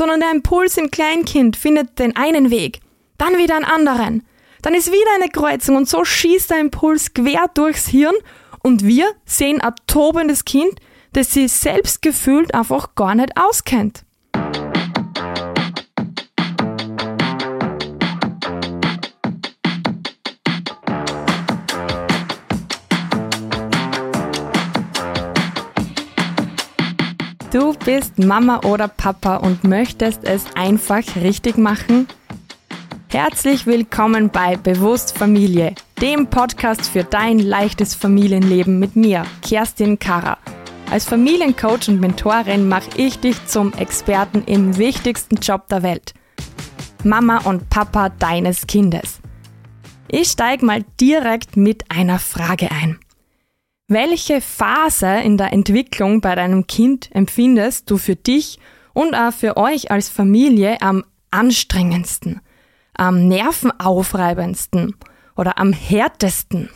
sondern der Impuls im Kleinkind findet den einen Weg, dann wieder einen anderen. Dann ist wieder eine Kreuzung und so schießt der Impuls quer durchs Hirn und wir sehen ein tobendes Kind, das sich selbst gefühlt einfach gar nicht auskennt. Du bist Mama oder Papa und möchtest es einfach richtig machen? Herzlich willkommen bei Bewusst Familie, dem Podcast für dein leichtes Familienleben mit mir, Kerstin Kara. Als Familiencoach und Mentorin mache ich dich zum Experten im wichtigsten Job der Welt. Mama und Papa deines Kindes. Ich steige mal direkt mit einer Frage ein. Welche Phase in der Entwicklung bei deinem Kind empfindest du für dich und auch für euch als Familie am anstrengendsten, am nervenaufreibendsten oder am härtesten?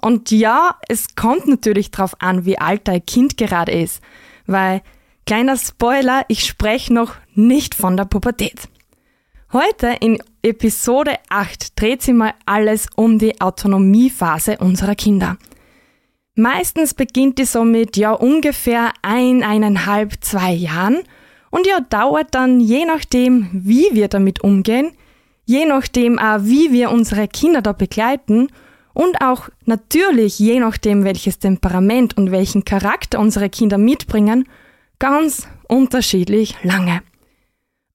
Und ja, es kommt natürlich darauf an, wie alt dein Kind gerade ist, weil, kleiner Spoiler, ich spreche noch nicht von der Pubertät. Heute in Episode 8 dreht sich mal alles um die Autonomiephase unserer Kinder – Meistens beginnt die so mit ja ungefähr ein, eineinhalb, zwei Jahren und ja dauert dann je nachdem, wie wir damit umgehen, je nachdem auch, wie wir unsere Kinder da begleiten und auch natürlich je nachdem, welches Temperament und welchen Charakter unsere Kinder mitbringen, ganz unterschiedlich lange.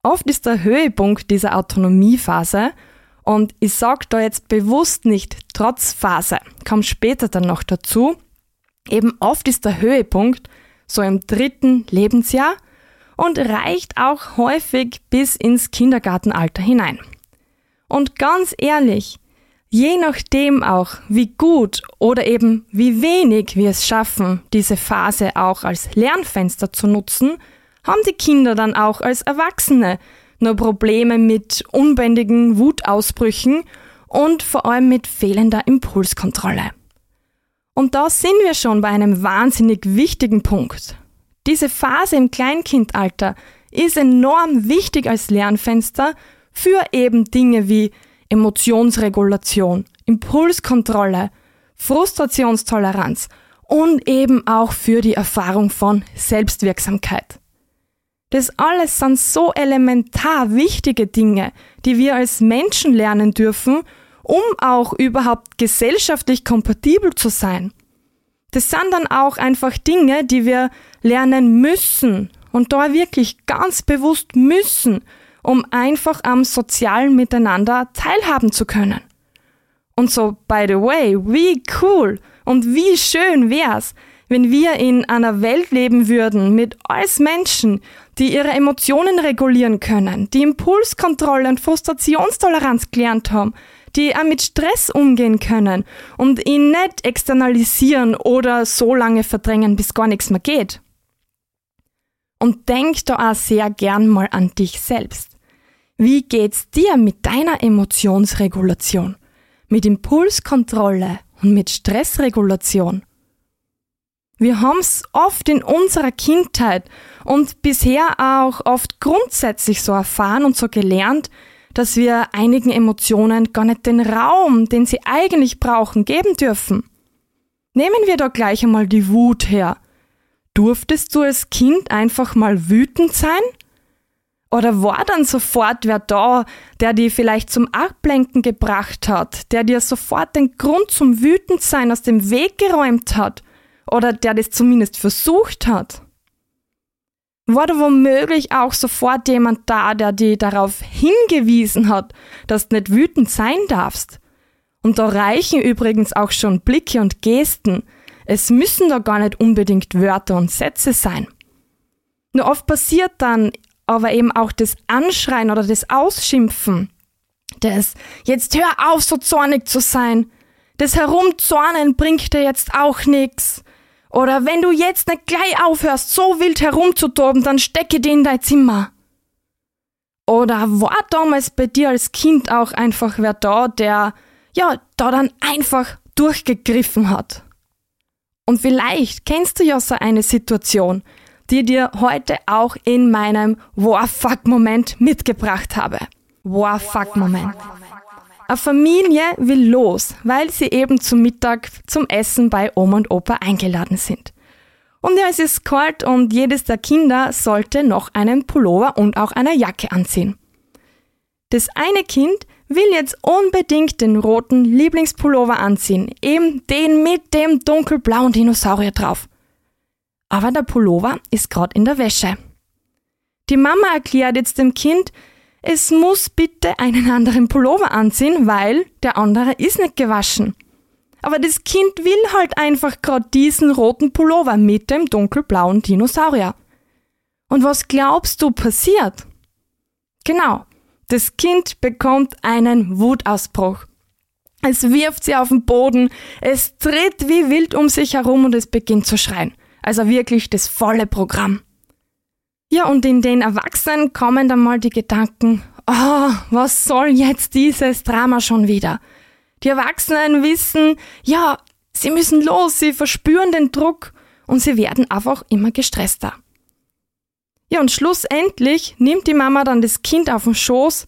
Oft ist der Höhepunkt dieser Autonomiephase und ich sage da jetzt bewusst nicht trotz Phase, kommt später dann noch dazu, Eben oft ist der Höhepunkt so im dritten Lebensjahr und reicht auch häufig bis ins Kindergartenalter hinein. Und ganz ehrlich, je nachdem auch, wie gut oder eben wie wenig wir es schaffen, diese Phase auch als Lernfenster zu nutzen, haben die Kinder dann auch als Erwachsene nur Probleme mit unbändigen Wutausbrüchen und vor allem mit fehlender Impulskontrolle. Und da sind wir schon bei einem wahnsinnig wichtigen Punkt. Diese Phase im Kleinkindalter ist enorm wichtig als Lernfenster für eben Dinge wie Emotionsregulation, Impulskontrolle, Frustrationstoleranz und eben auch für die Erfahrung von Selbstwirksamkeit. Das alles sind so elementar wichtige Dinge, die wir als Menschen lernen dürfen um auch überhaupt gesellschaftlich kompatibel zu sein. Das sind dann auch einfach Dinge, die wir lernen müssen und da wirklich ganz bewusst müssen, um einfach am sozialen Miteinander teilhaben zu können. Und so, by the way, wie cool und wie schön wär's, wenn wir in einer Welt leben würden mit alles Menschen, die ihre Emotionen regulieren können, die Impulskontrolle und Frustrationstoleranz gelernt haben, die auch mit Stress umgehen können und ihn nicht externalisieren oder so lange verdrängen, bis gar nichts mehr geht. Und denk da auch sehr gern mal an dich selbst. Wie geht's dir mit deiner Emotionsregulation, mit Impulskontrolle und mit Stressregulation? Wir haben's oft in unserer Kindheit und bisher auch oft grundsätzlich so erfahren und so gelernt, dass wir einigen Emotionen gar nicht den Raum, den sie eigentlich brauchen, geben dürfen. Nehmen wir doch gleich einmal die Wut her. Durftest du als Kind einfach mal wütend sein? Oder war dann sofort wer da, der dir vielleicht zum Ablenken gebracht hat, der dir sofort den Grund zum Wütendsein aus dem Weg geräumt hat? Oder der das zumindest versucht hat? War da womöglich auch sofort jemand da, der dir darauf hingewiesen hat, dass du nicht wütend sein darfst. Und da reichen übrigens auch schon Blicke und Gesten. Es müssen da gar nicht unbedingt Wörter und Sätze sein. Nur oft passiert dann aber eben auch das Anschreien oder das Ausschimpfen. Das, jetzt hör auf, so zornig zu sein. Das Herumzornen bringt dir jetzt auch nix. Oder wenn du jetzt nicht gleich aufhörst, so wild herumzutoben, dann stecke die in dein Zimmer. Oder war damals bei dir als Kind auch einfach wer da, der, ja, da dann einfach durchgegriffen hat? Und vielleicht kennst du ja so eine Situation, die dir heute auch in meinem War Fuck Moment mitgebracht habe. War Fuck Moment. Eine Familie will los, weil sie eben zum Mittag zum Essen bei Oma und Opa eingeladen sind. Und ja, es ist kalt und jedes der Kinder sollte noch einen Pullover und auch eine Jacke anziehen. Das eine Kind will jetzt unbedingt den roten Lieblingspullover anziehen, eben den mit dem dunkelblauen Dinosaurier drauf. Aber der Pullover ist gerade in der Wäsche. Die Mama erklärt jetzt dem Kind, es muss bitte einen anderen Pullover anziehen, weil der andere ist nicht gewaschen. Aber das Kind will halt einfach gerade diesen roten Pullover mit dem dunkelblauen Dinosaurier. Und was glaubst du passiert? Genau, das Kind bekommt einen Wutausbruch. Es wirft sie auf den Boden, es tritt wie wild um sich herum und es beginnt zu schreien. Also wirklich das volle Programm. Ja, und in den Erwachsenen kommen dann mal die Gedanken, oh, was soll jetzt dieses Drama schon wieder? Die Erwachsenen wissen, ja, sie müssen los, sie verspüren den Druck und sie werden einfach immer gestresster. Ja, und schlussendlich nimmt die Mama dann das Kind auf den Schoß.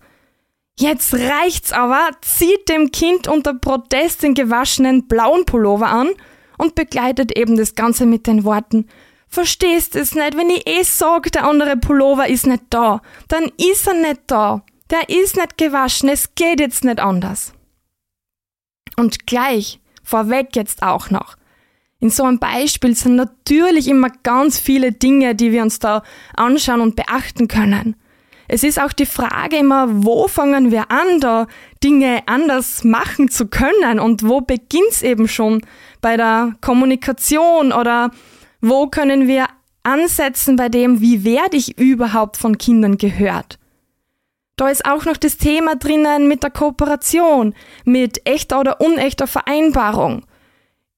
Jetzt reicht's aber, zieht dem Kind unter Protest den gewaschenen blauen Pullover an und begleitet eben das Ganze mit den Worten, verstehst es nicht, wenn ich eh sag, der andere Pullover ist nicht da, dann ist er nicht da. Der ist nicht gewaschen, es geht jetzt nicht anders. Und gleich, vorweg jetzt auch noch. In so einem Beispiel sind natürlich immer ganz viele Dinge, die wir uns da anschauen und beachten können. Es ist auch die Frage immer, wo fangen wir an, da Dinge anders machen zu können und wo beginnt's eben schon bei der Kommunikation oder wo können wir ansetzen bei dem, wie werde ich überhaupt von Kindern gehört? Da ist auch noch das Thema drinnen mit der Kooperation, mit echter oder unechter Vereinbarung.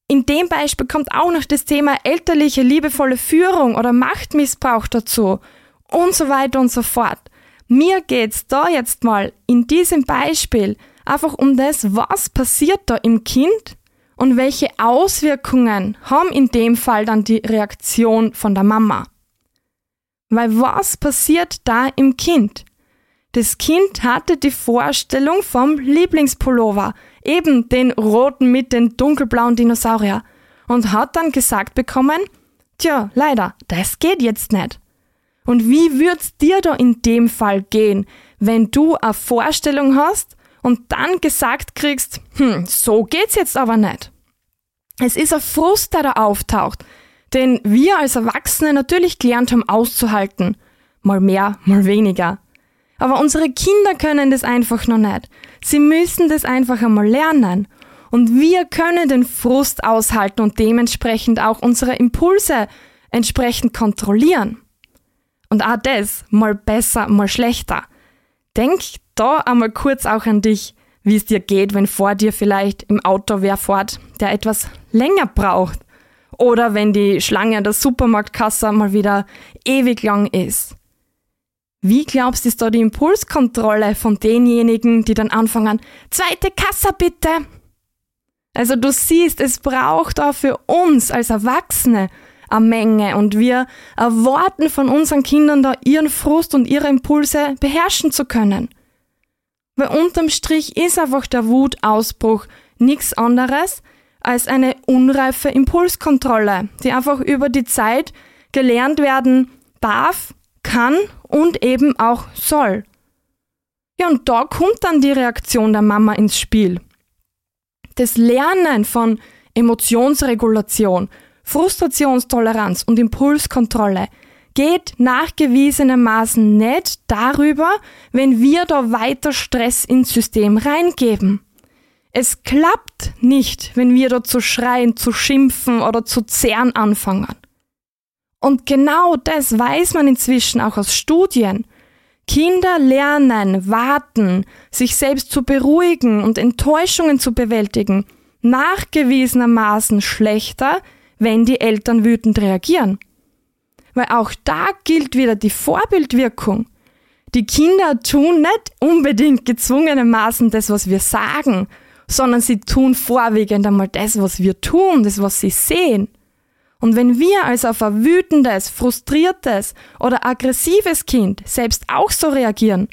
In dem Beispiel kommt auch noch das Thema elterliche, liebevolle Führung oder Machtmissbrauch dazu und so weiter und so fort. Mir geht's da jetzt mal in diesem Beispiel einfach um das, was passiert da im Kind und welche Auswirkungen haben in dem Fall dann die Reaktion von der Mama. Weil was passiert da im Kind? Das Kind hatte die Vorstellung vom Lieblingspullover, eben den roten mit den dunkelblauen Dinosaurier, und hat dann gesagt bekommen, tja, leider, das geht jetzt nicht. Und wie wird's dir da in dem Fall gehen, wenn du eine Vorstellung hast und dann gesagt kriegst, hm, so geht's jetzt aber nicht. Es ist ein Frust, der da auftaucht, den wir als Erwachsene natürlich gelernt haben auszuhalten. Mal mehr, mal weniger. Aber unsere Kinder können das einfach noch nicht. Sie müssen das einfach einmal lernen. Und wir können den Frust aushalten und dementsprechend auch unsere Impulse entsprechend kontrollieren. Und auch das mal besser, mal schlechter. Denk da einmal kurz auch an dich, wie es dir geht, wenn vor dir vielleicht im Auto wer fährt, der etwas länger braucht. Oder wenn die Schlange an der Supermarktkasse mal wieder ewig lang ist. Wie glaubst du, ist da die Impulskontrolle von denjenigen, die dann anfangen, zweite Kasse bitte? Also du siehst, es braucht auch für uns als Erwachsene eine Menge und wir erwarten von unseren Kindern da ihren Frust und ihre Impulse beherrschen zu können. Weil unterm Strich ist einfach der Wutausbruch nichts anderes als eine unreife Impulskontrolle, die einfach über die Zeit gelernt werden darf, kann und eben auch soll. Ja, und da kommt dann die Reaktion der Mama ins Spiel. Das Lernen von Emotionsregulation, Frustrationstoleranz und Impulskontrolle geht nachgewiesenermaßen nicht darüber, wenn wir da weiter Stress ins System reingeben. Es klappt nicht, wenn wir da zu schreien, zu schimpfen oder zu zehren anfangen. Und genau das weiß man inzwischen auch aus Studien. Kinder lernen, warten, sich selbst zu beruhigen und Enttäuschungen zu bewältigen, nachgewiesenermaßen schlechter, wenn die Eltern wütend reagieren. Weil auch da gilt wieder die Vorbildwirkung. Die Kinder tun nicht unbedingt gezwungenermaßen das, was wir sagen, sondern sie tun vorwiegend einmal das, was wir tun, das, was sie sehen. Und wenn wir als auf ein wütendes, frustriertes oder aggressives Kind selbst auch so reagieren,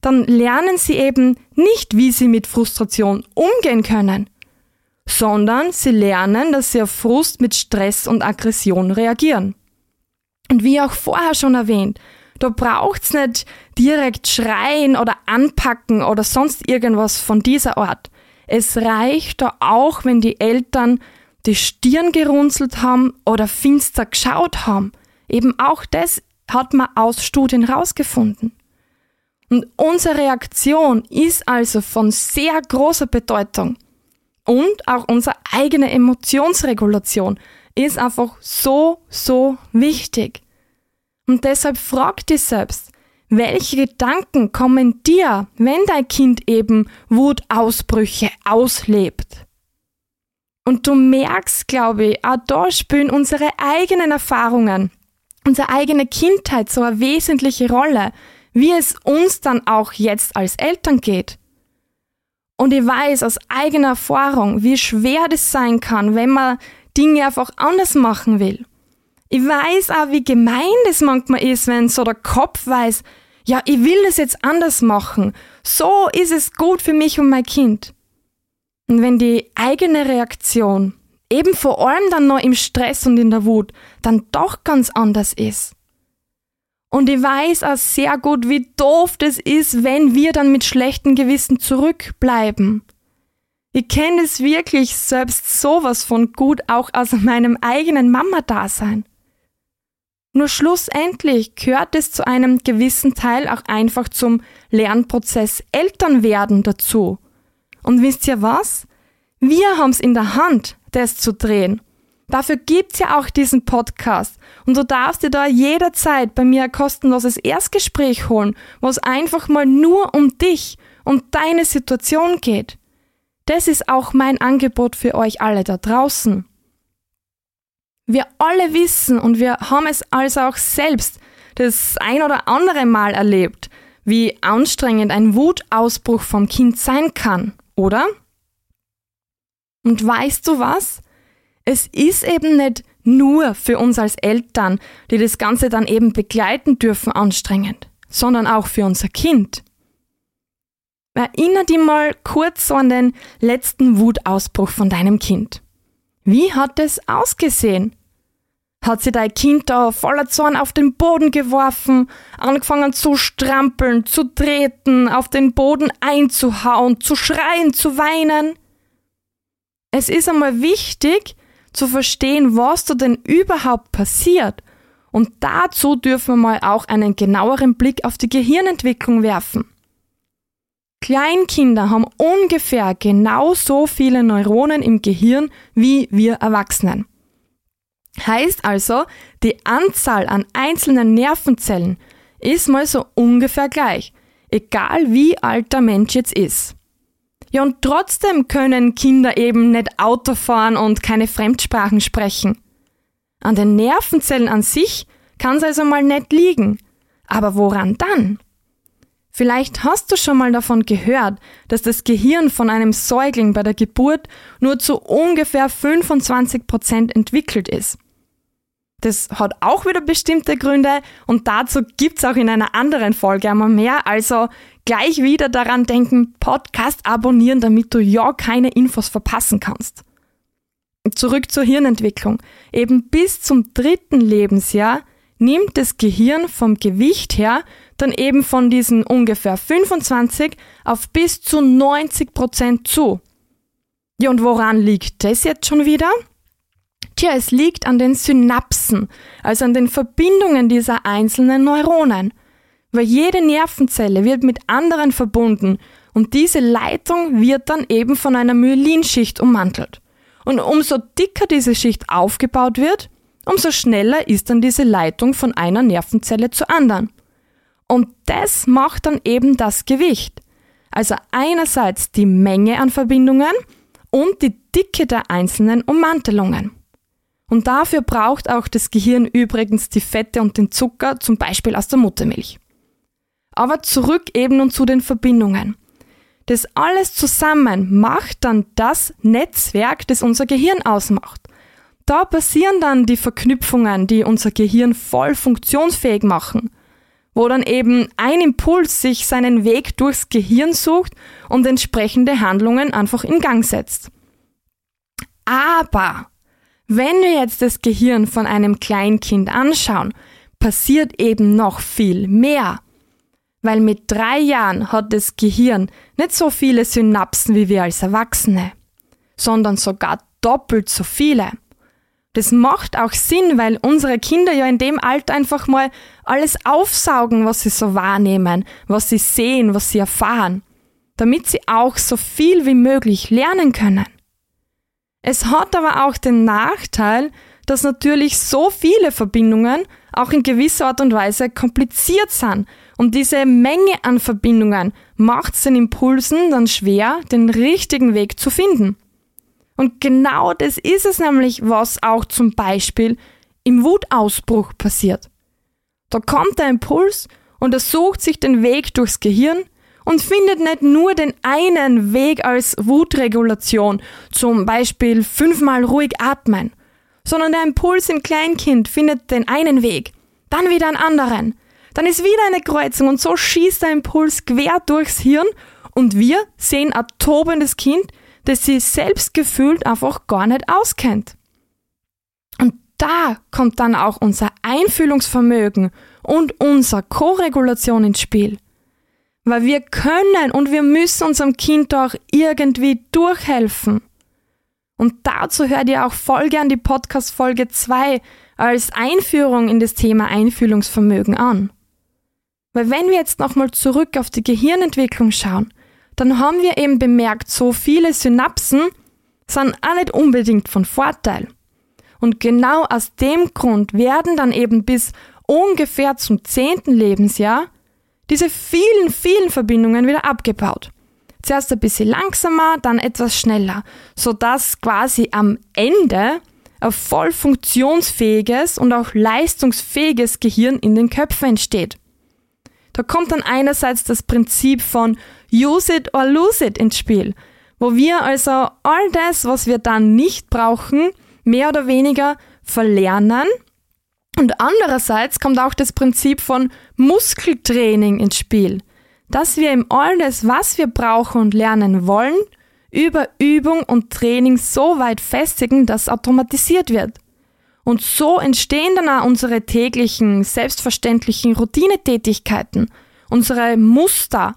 dann lernen sie eben nicht, wie sie mit Frustration umgehen können, sondern sie lernen, dass sie auf Frust mit Stress und Aggression reagieren. Und wie auch vorher schon erwähnt, da braucht's nicht direkt schreien oder anpacken oder sonst irgendwas von dieser Art. Es reicht da auch, wenn die Eltern die Stirn gerunzelt haben oder finster geschaut haben. Eben auch das hat man aus Studien rausgefunden. Und unsere Reaktion ist also von sehr großer Bedeutung. Und auch unsere eigene Emotionsregulation ist einfach so, so wichtig. Und deshalb frag dich selbst, welche Gedanken kommen dir, wenn dein Kind eben Wutausbrüche auslebt? Und du merkst, glaube ich, auch da spielen unsere eigenen Erfahrungen, unsere eigene Kindheit so eine wesentliche Rolle, wie es uns dann auch jetzt als Eltern geht. Und ich weiß aus eigener Erfahrung, wie schwer das sein kann, wenn man Dinge einfach anders machen will. Ich weiß auch, wie gemein das manchmal ist, wenn so der Kopf weiß, ja, ich will das jetzt anders machen. So ist es gut für mich und mein Kind. Und wenn die eigene Reaktion eben vor allem dann noch im Stress und in der Wut dann doch ganz anders ist. Und ich weiß auch sehr gut, wie doof das ist, wenn wir dann mit schlechtem Gewissen zurückbleiben. Ich kenne es wirklich selbst sowas von gut auch aus meinem eigenen Mama-Dasein. Nur schlussendlich gehört es zu einem gewissen Teil auch einfach zum Lernprozess Elternwerden dazu. Und wisst ihr was? Wir haben's in der Hand, das zu drehen. Dafür gibt's ja auch diesen Podcast. Und du darfst dir da jederzeit bei mir ein kostenloses Erstgespräch holen, wo es einfach mal nur um dich und deine Situation geht. Das ist auch mein Angebot für euch alle da draußen. Wir alle wissen und wir haben es also auch selbst das ein oder andere Mal erlebt, wie anstrengend ein Wutausbruch vom Kind sein kann, oder? Und weißt du was? Es ist eben nicht nur für uns als Eltern, die das Ganze dann eben begleiten dürfen, anstrengend, sondern auch für unser Kind. Erinner dich mal kurz so an den letzten Wutausbruch von deinem Kind. Wie hat es ausgesehen? Hat sie dein Kind da voller Zorn auf den Boden geworfen, angefangen zu strampeln, zu treten, auf den Boden einzuhauen, zu schreien, zu weinen? Es ist einmal wichtig zu verstehen, was da denn überhaupt passiert. Und dazu dürfen wir mal auch einen genaueren Blick auf die Gehirnentwicklung werfen. Kleinkinder haben ungefähr genauso viele Neuronen im Gehirn wie wir Erwachsenen. Heißt also, die Anzahl an einzelnen Nervenzellen ist mal so ungefähr gleich, egal wie alt der Mensch jetzt ist. Ja, und trotzdem können Kinder eben nicht Auto fahren und keine Fremdsprachen sprechen. An den Nervenzellen an sich kann es also mal nicht liegen. Aber woran dann? Vielleicht hast du schon mal davon gehört, dass das Gehirn von einem Säugling bei der Geburt nur zu ungefähr 25 Prozent entwickelt ist. Das hat auch wieder bestimmte Gründe und dazu gibt's auch in einer anderen Folge einmal mehr. Also gleich wieder daran denken, Podcast abonnieren, damit du ja keine Infos verpassen kannst. Zurück zur Hirnentwicklung. Eben bis zum dritten Lebensjahr nimmt das Gehirn vom Gewicht her dann eben von diesen ungefähr 25 auf bis zu 90 Prozent zu. Ja, und woran liegt das jetzt schon wieder? Tja, es liegt an den Synapsen, also an den Verbindungen dieser einzelnen Neuronen. Weil jede Nervenzelle wird mit anderen verbunden und diese Leitung wird dann eben von einer Myelinschicht ummantelt. Und umso dicker diese Schicht aufgebaut wird, umso schneller ist dann diese Leitung von einer Nervenzelle zur anderen. Und das macht dann eben das Gewicht. Also einerseits die Menge an Verbindungen und die Dicke der einzelnen Ummantelungen. Und dafür braucht auch das Gehirn übrigens die Fette und den Zucker, zum Beispiel aus der Muttermilch. Aber zurück eben und zu den Verbindungen. Das alles zusammen macht dann das Netzwerk, das unser Gehirn ausmacht. Da passieren dann die Verknüpfungen, die unser Gehirn voll funktionsfähig machen, wo dann eben ein Impuls sich seinen Weg durchs Gehirn sucht und entsprechende Handlungen einfach in Gang setzt. Aber wenn wir jetzt das Gehirn von einem Kleinkind anschauen, passiert eben noch viel mehr. Weil mit drei Jahren hat das Gehirn nicht so viele Synapsen wie wir als Erwachsene, sondern sogar doppelt so viele. Das macht auch Sinn, weil unsere Kinder ja in dem Alter einfach mal alles aufsaugen, was sie so wahrnehmen, was sie sehen, was sie erfahren, damit sie auch so viel wie möglich lernen können. Es hat aber auch den Nachteil, dass natürlich so viele Verbindungen auch in gewisser Art und Weise kompliziert sind. Und diese Menge an Verbindungen macht es den Impulsen dann schwer, den richtigen Weg zu finden. Und genau das ist es nämlich, was auch zum Beispiel im Wutausbruch passiert. Da kommt der Impuls und er sucht sich den Weg durchs Gehirn und findet nicht nur den einen Weg als Wutregulation, zum Beispiel fünfmal ruhig atmen, sondern der Impuls im Kleinkind findet den einen Weg, dann wieder einen anderen, dann ist wieder eine Kreuzung und so schießt der Impuls quer durchs Hirn und wir sehen ein tobendes Kind, das sich selbst gefühlt einfach gar nicht auskennt. Und da kommt dann auch unser Einfühlungsvermögen und unsere Koregulation ins Spiel. Weil wir können und wir müssen unserem Kind auch irgendwie durchhelfen. Und dazu hört ihr auch voll gern die Podcast Folge 2 als Einführung in das Thema Einfühlungsvermögen an. Weil wenn wir jetzt nochmal zurück auf die Gehirnentwicklung schauen, dann haben wir eben bemerkt, so viele Synapsen sind auch nicht unbedingt von Vorteil. Und genau aus dem Grund werden dann eben bis ungefähr zum zehnten Lebensjahr diese vielen, vielen Verbindungen wieder abgebaut. Zuerst ein bisschen langsamer, dann etwas schneller, sodass quasi am Ende ein voll funktionsfähiges und auch leistungsfähiges Gehirn in den Köpfen entsteht. Da kommt dann einerseits das Prinzip von Use it or lose it ins Spiel, wo wir also all das, was wir dann nicht brauchen, mehr oder weniger verlernen und andererseits kommt auch das Prinzip von Muskeltraining ins Spiel, dass wir im all das, was wir brauchen und lernen wollen, über Übung und Training so weit festigen, dass automatisiert wird. Und so entstehen dann auch unsere täglichen, selbstverständlichen Routinetätigkeiten, unsere Muster,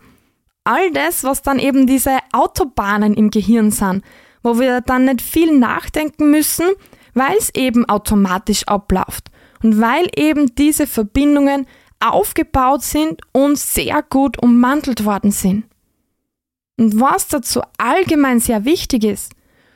all das, was dann eben diese Autobahnen im Gehirn sind, wo wir dann nicht viel nachdenken müssen, weil es eben automatisch abläuft und weil eben diese Verbindungen aufgebaut sind und sehr gut ummantelt worden sind. Und was dazu allgemein sehr wichtig ist,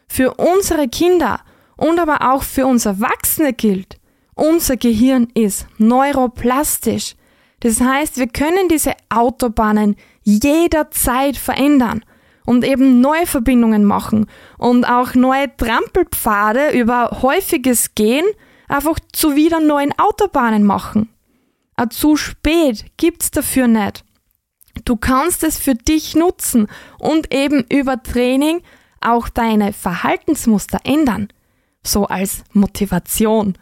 für unsere Kinder und aber auch für uns Erwachsene gilt, unser Gehirn ist neuroplastisch. Das heißt, wir können diese Autobahnen jederzeit verändern und eben neue Verbindungen machen und auch neue Trampelpfade über häufiges Gehen einfach zu wieder neuen Autobahnen machen. A zu spät gibt's dafür nicht. Du kannst es für dich nutzen und eben über Training auch deine Verhaltensmuster ändern. So als Motivation.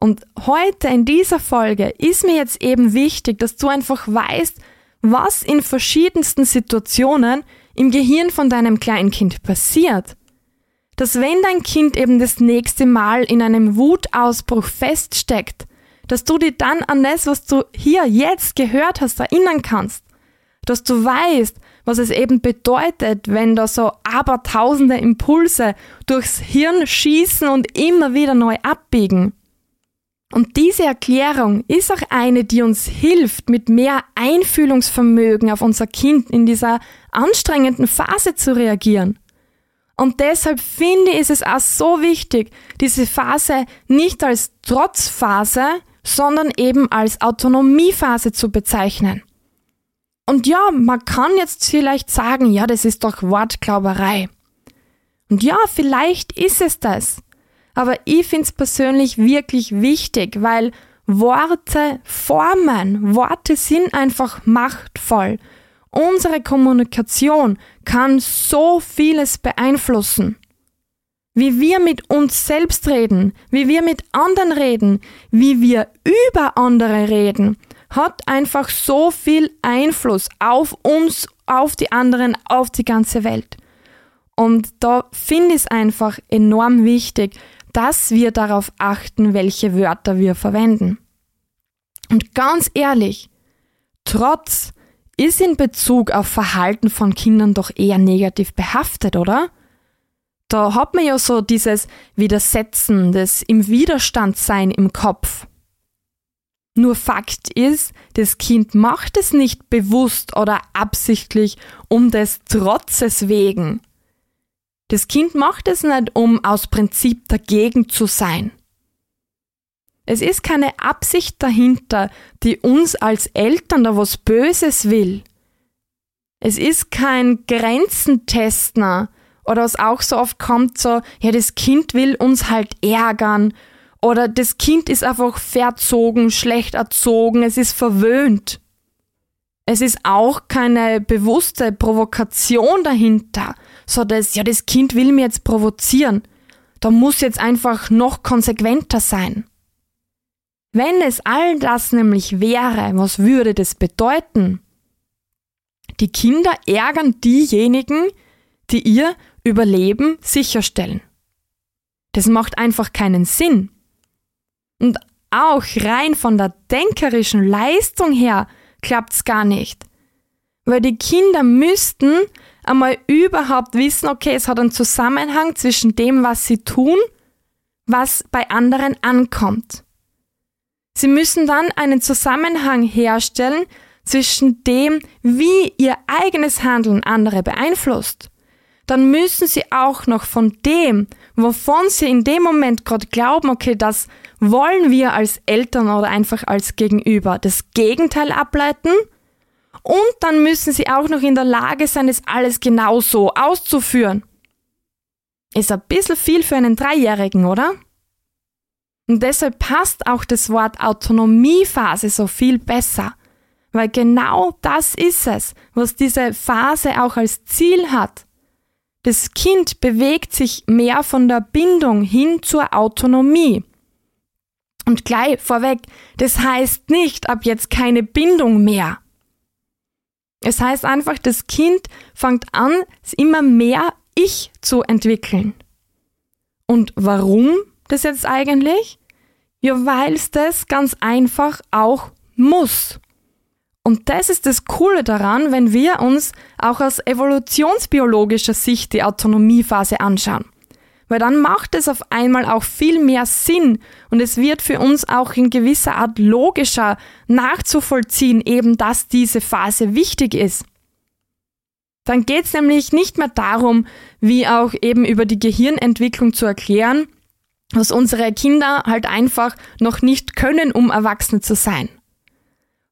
Und heute in dieser Folge ist mir jetzt eben wichtig, dass du einfach weißt, was in verschiedensten Situationen im Gehirn von deinem Kleinkind passiert dass wenn dein Kind eben das nächste Mal in einem Wutausbruch feststeckt, dass du dich dann an das, was du hier jetzt gehört hast, erinnern kannst. Dass du weißt, was es eben bedeutet, wenn da so abertausende Impulse durchs Hirn schießen und immer wieder neu abbiegen. Und diese Erklärung ist auch eine, die uns hilft, mit mehr Einfühlungsvermögen auf unser Kind in dieser anstrengenden Phase zu reagieren. Und deshalb finde ich es auch so wichtig, diese Phase nicht als Trotzphase, sondern eben als Autonomiephase zu bezeichnen. Und ja, man kann jetzt vielleicht sagen, ja, das ist doch Wortglauberei. Und ja, vielleicht ist es das. Aber ich finde es persönlich wirklich wichtig, weil Worte formen. Worte sind einfach machtvoll. Unsere Kommunikation kann so vieles beeinflussen. wie wir mit uns selbst reden, wie wir mit anderen reden, wie wir über andere reden, hat einfach so viel Einfluss auf uns, auf die anderen, auf die ganze Welt. Und da finde ich es einfach enorm wichtig, dass wir darauf achten, welche Wörter wir verwenden. Und ganz ehrlich, Trotz ist in Bezug auf Verhalten von Kindern doch eher negativ behaftet, oder? Da hat man ja so dieses Widersetzen, das im Widerstand sein im Kopf. Nur Fakt ist, das Kind macht es nicht bewusst oder absichtlich um des Trotzes wegen. Das Kind macht es nicht, um aus Prinzip dagegen zu sein. Es ist keine Absicht dahinter, die uns als Eltern da was Böses will. Es ist kein Grenzentestner oder was auch so oft kommt, so, ja, das Kind will uns halt ärgern oder das Kind ist einfach verzogen, schlecht erzogen, es ist verwöhnt. Es ist auch keine bewusste Provokation dahinter, so dass, ja, das Kind will mir jetzt provozieren. Da muss jetzt einfach noch konsequenter sein. Wenn es all das nämlich wäre, was würde das bedeuten? Die Kinder ärgern diejenigen, die ihr Überleben sicherstellen. Das macht einfach keinen Sinn. Und auch rein von der denkerischen Leistung her klappt's gar nicht. Weil die Kinder müssten einmal überhaupt wissen, okay, es hat einen Zusammenhang zwischen dem, was sie tun, was bei anderen ankommt. Sie müssen dann einen Zusammenhang herstellen zwischen dem, wie ihr eigenes Handeln andere beeinflusst. Dann müssen sie auch noch von dem, wovon sie in dem Moment gerade glauben, okay, das wollen wir als Eltern oder einfach als Gegenüber, das Gegenteil ableiten. Und dann müssen sie auch noch in der Lage sein, es alles genau so auszuführen. Ist ein bisschen viel für einen Dreijährigen, oder? Und deshalb passt auch das Wort Autonomiephase so viel besser. Weil genau das ist es, was diese Phase auch als Ziel hat. Das Kind bewegt sich mehr von der Bindung hin zur Autonomie. Und gleich vorweg, das heißt nicht ab jetzt keine Bindung mehr. Es heißt einfach, das Kind fängt an, immer mehr Ich zu entwickeln. Und warum das jetzt eigentlich? Ja, weil es das ganz einfach auch muss. Und das ist das Coole daran, wenn wir uns auch aus evolutionsbiologischer Sicht die Autonomiephase anschauen. Weil dann macht es auf einmal auch viel mehr Sinn und es wird für uns auch in gewisser Art logischer nachzuvollziehen, eben dass diese Phase wichtig ist. Dann geht es nämlich nicht mehr darum, wie auch eben über die Gehirnentwicklung zu erklären, was unsere Kinder halt einfach noch nicht können, um Erwachsene zu sein.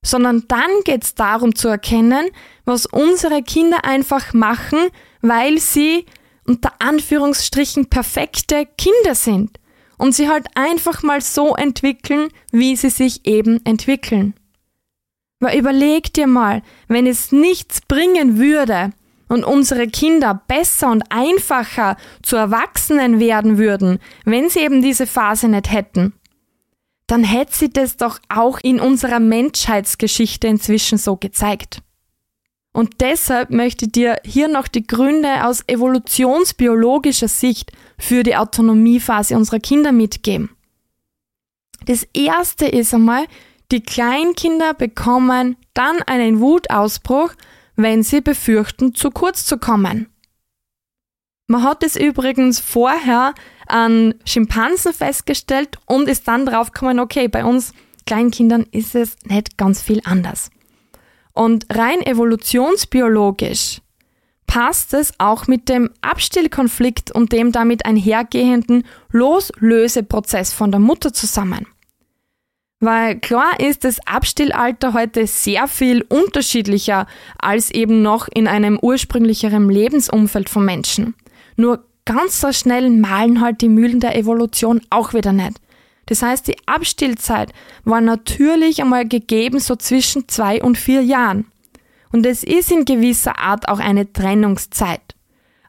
Sondern dann geht es darum zu erkennen, was unsere Kinder einfach machen, weil sie unter Anführungsstrichen perfekte Kinder sind und sie halt einfach mal so entwickeln, wie sie sich eben entwickeln. Weil überleg dir mal, wenn es nichts bringen würde, und unsere Kinder besser und einfacher zu Erwachsenen werden würden, wenn sie eben diese Phase nicht hätten, dann hätte sie das doch auch in unserer Menschheitsgeschichte inzwischen so gezeigt. Und deshalb möchte ich dir hier noch die Gründe aus evolutionsbiologischer Sicht für die Autonomiephase unserer Kinder mitgeben. Das erste ist einmal, die Kleinkinder bekommen dann einen Wutausbruch, wenn sie befürchten, zu kurz zu kommen. Man hat es übrigens vorher an Schimpansen festgestellt und ist dann draufgekommen, okay, bei uns Kleinkindern ist es nicht ganz viel anders. Und rein evolutionsbiologisch passt es auch mit dem Abstillkonflikt und dem damit einhergehenden Loslöseprozess von der Mutter zusammen. Weil klar ist das Abstillalter heute sehr viel unterschiedlicher als eben noch in einem ursprünglicheren Lebensumfeld von Menschen. Nur ganz so schnell malen halt die Mühlen der Evolution auch wieder nicht. Das heißt, die Abstillzeit war natürlich einmal gegeben so zwischen zwei und vier Jahren. Und es ist in gewisser Art auch eine Trennungszeit.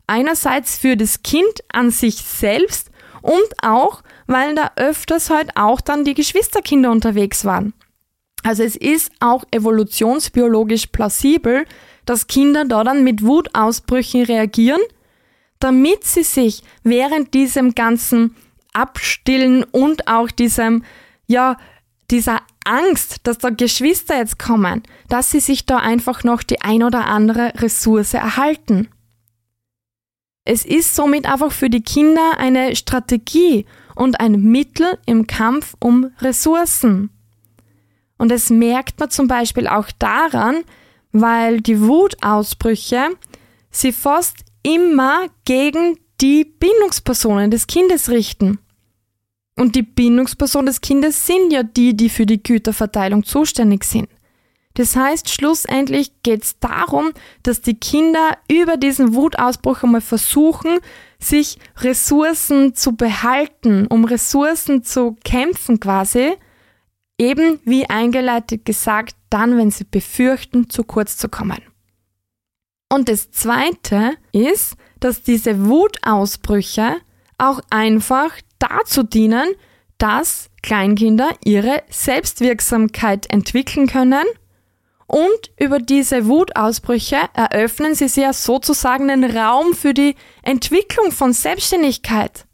Einerseits für das Kind an sich selbst und auch, weil da öfters halt auch dann die Geschwisterkinder unterwegs waren. Also es ist auch evolutionsbiologisch plausibel, dass Kinder da dann mit Wutausbrüchen reagieren, damit sie sich während diesem ganzen Abstillen und auch diesem, ja, dieser Angst, dass da Geschwister jetzt kommen, dass sie sich da einfach noch die ein oder andere Ressource erhalten. Es ist somit einfach für die Kinder eine Strategie und ein Mittel im Kampf um Ressourcen. Und das merkt man zum Beispiel auch daran, weil die Wutausbrüche sie fast immer gegen die Bindungspersonen des Kindes richten. Und die Bindungsperson des Kindes sind ja die, die für die Güterverteilung zuständig sind. Das heißt, schlussendlich geht es darum, dass die Kinder über diesen Wutausbruch einmal versuchen, sich Ressourcen zu behalten, um Ressourcen zu kämpfen quasi, eben wie eingeleitet gesagt, dann, wenn sie befürchten, zu kurz zu kommen. Und das Zweite ist, dass diese Wutausbrüche auch einfach dazu dienen, dass Kleinkinder ihre Selbstwirksamkeit entwickeln können und über diese Wutausbrüche eröffnen sie sich ja sozusagen den Raum für die Entwicklung von Selbstständigkeit.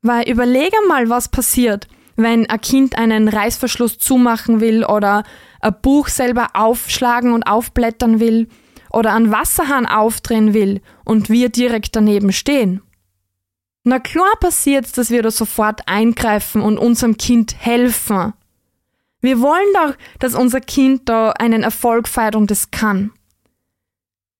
Weil überlege mal, was passiert, wenn ein Kind einen Reißverschluss zumachen will oder ein Buch selber aufschlagen und aufblättern will oder einen Wasserhahn aufdrehen will und wir direkt daneben stehen. Na klar passiert's, dass wir da sofort eingreifen und unserem Kind helfen. Wir wollen doch, dass unser Kind da einen Erfolg feiert und es kann.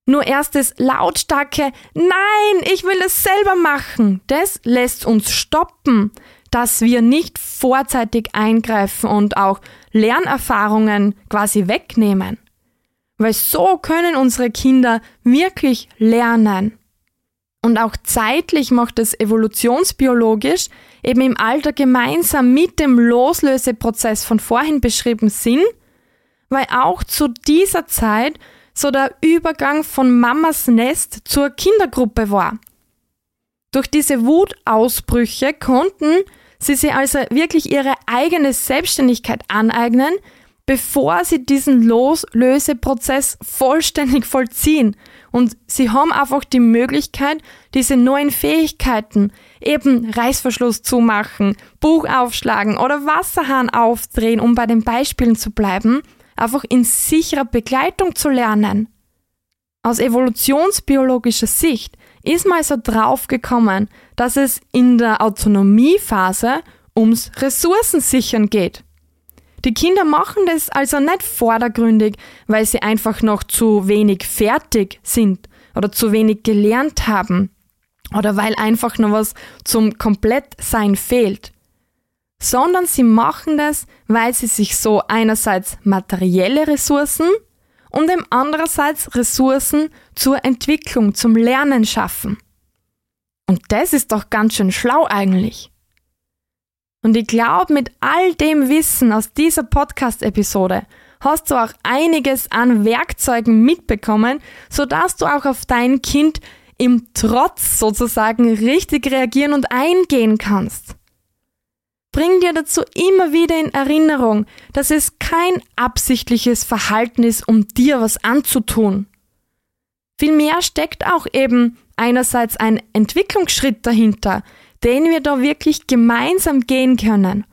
Nur erstes lautstarke Nein, ich will es selber machen. Das lässt uns stoppen, dass wir nicht vorzeitig eingreifen und auch Lernerfahrungen quasi wegnehmen. Weil so können unsere Kinder wirklich lernen. Und auch zeitlich macht es evolutionsbiologisch eben im Alter gemeinsam mit dem Loslöseprozess von vorhin beschrieben Sinn, weil auch zu dieser Zeit so der Übergang von Mamas Nest zur Kindergruppe war. Durch diese Wutausbrüche konnten sie sich also wirklich ihre eigene Selbstständigkeit aneignen, bevor sie diesen Loslöseprozess vollständig vollziehen. Und sie haben einfach die Möglichkeit, diese neuen Fähigkeiten, eben Reißverschluss zumachen, Buch aufschlagen oder Wasserhahn aufdrehen, um bei den Beispielen zu bleiben, einfach in sicherer Begleitung zu lernen. Aus evolutionsbiologischer Sicht ist man also draufgekommen, dass es in der Autonomiephase ums Ressourcensichern geht. Die Kinder machen das also nicht vordergründig, weil sie einfach noch zu wenig fertig sind oder zu wenig gelernt haben oder weil einfach noch was zum Komplettsein fehlt, sondern sie machen das, weil sie sich so einerseits materielle Ressourcen und dem andererseits Ressourcen zur Entwicklung, zum Lernen schaffen. Und das ist doch ganz schön schlau eigentlich. Und ich glaube, mit all dem Wissen aus dieser Podcast-Episode hast du auch einiges an Werkzeugen mitbekommen, sodass du auch auf dein Kind im Trotz sozusagen richtig reagieren und eingehen kannst. Bring dir dazu immer wieder in Erinnerung, dass es kein absichtliches Verhalten ist, um dir was anzutun. Vielmehr steckt auch eben einerseits ein Entwicklungsschritt dahinter, den wir da wirklich gemeinsam gehen können.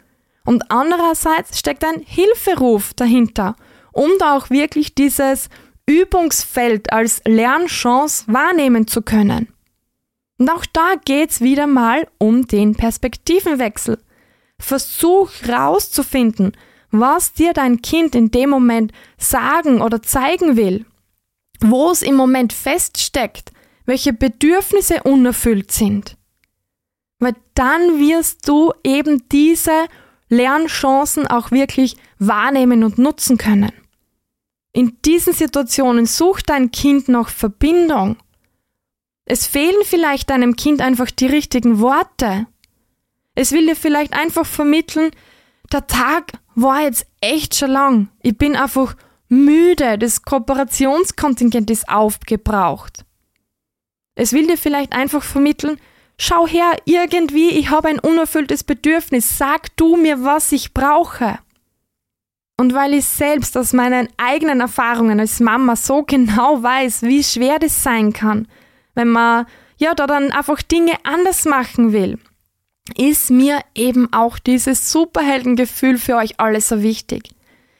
Und andererseits steckt ein Hilferuf dahinter, um da auch wirklich dieses Übungsfeld als Lernchance wahrnehmen zu können. Und auch da geht's wieder mal um den Perspektivenwechsel. Versuch rauszufinden, was dir dein Kind in dem Moment sagen oder zeigen will, wo es im Moment feststeckt, welche Bedürfnisse unerfüllt sind. Weil dann wirst du eben diese Lernchancen auch wirklich wahrnehmen und nutzen können. In diesen Situationen sucht dein Kind noch Verbindung. Es fehlen vielleicht deinem Kind einfach die richtigen Worte. Es will dir vielleicht einfach vermitteln, der Tag war jetzt echt schon lang. Ich bin einfach müde, das Kooperationskontingent ist aufgebraucht. Es will dir vielleicht einfach vermitteln, schau her, irgendwie, ich habe ein unerfülltes Bedürfnis, sag du mir, was ich brauche. Und weil ich selbst aus meinen eigenen Erfahrungen als Mama so genau weiß, wie schwer das sein kann, wenn man ja da dann einfach Dinge anders machen will, ist mir eben auch dieses Superheldengefühl für euch alle so wichtig.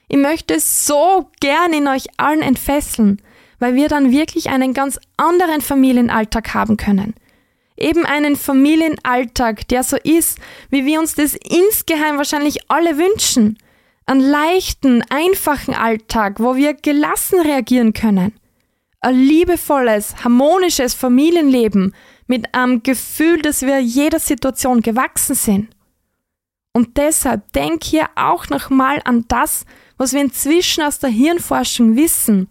Ich möchte es so gern in euch allen entfesseln, weil wir dann wirklich einen ganz anderen Familienalltag haben können. Eben einen Familienalltag, der so ist, wie wir uns das insgeheim wahrscheinlich alle wünschen einen leichten, einfachen Alltag, wo wir gelassen reagieren können. Ein liebevolles, harmonisches Familienleben mit einem Gefühl, dass wir jeder Situation gewachsen sind. Und deshalb denk hier auch nochmal an das, was wir inzwischen aus der Hirnforschung wissen.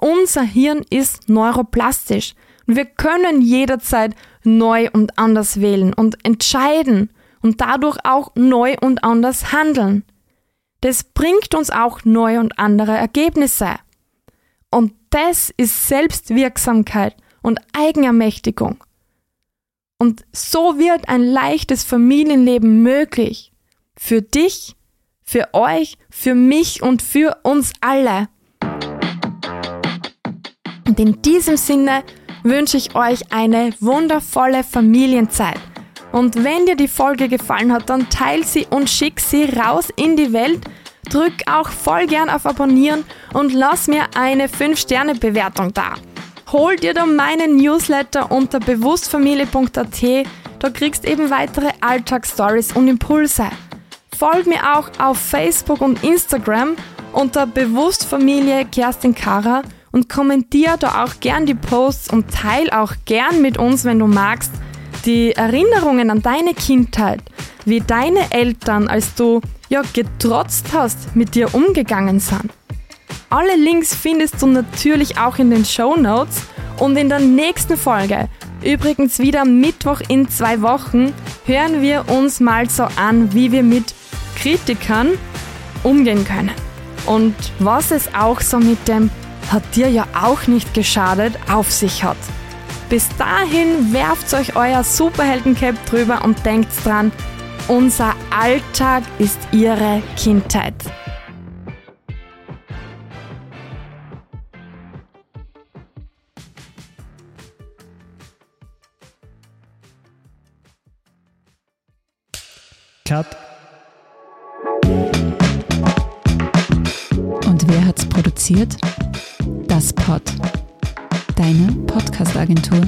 Unser Hirn ist neuroplastisch wir können jederzeit neu und anders wählen und entscheiden und dadurch auch neu und anders handeln. Das bringt uns auch neue und andere Ergebnisse. Und das ist Selbstwirksamkeit und Eigenermächtigung. Und so wird ein leichtes Familienleben möglich. Für dich, für euch, für mich und für uns alle. Und in diesem Sinne wünsche ich euch eine wundervolle Familienzeit. Und wenn dir die Folge gefallen hat, dann teil sie und schick sie raus in die Welt. Drück auch voll gern auf Abonnieren und lass mir eine 5-Sterne-Bewertung da. Hol dir dann meinen Newsletter unter bewusstfamilie.at. Da kriegst eben weitere Alltagsstories und Impulse. Folg mir auch auf Facebook und Instagram unter Bewusstfamilie Kerstin Kara und kommentier da auch gern die Posts und teil auch gern mit uns, wenn du magst, die Erinnerungen an deine Kindheit, wie deine Eltern, als du ja getrotzt hast, mit dir umgegangen sind. Alle Links findest du natürlich auch in den Show Notes und in der nächsten Folge, übrigens wieder Mittwoch in zwei Wochen, hören wir uns mal so an, wie wir mit Kritikern umgehen können. Und was es auch so mit dem hat dir ja auch nicht geschadet auf sich hat. Bis dahin werft euch euer Superheldencap drüber und denkt dran, unser Alltag ist ihre Kindheit. Cut. Und wer hat's produziert? Das Pod. Deine Podcast-Agentur.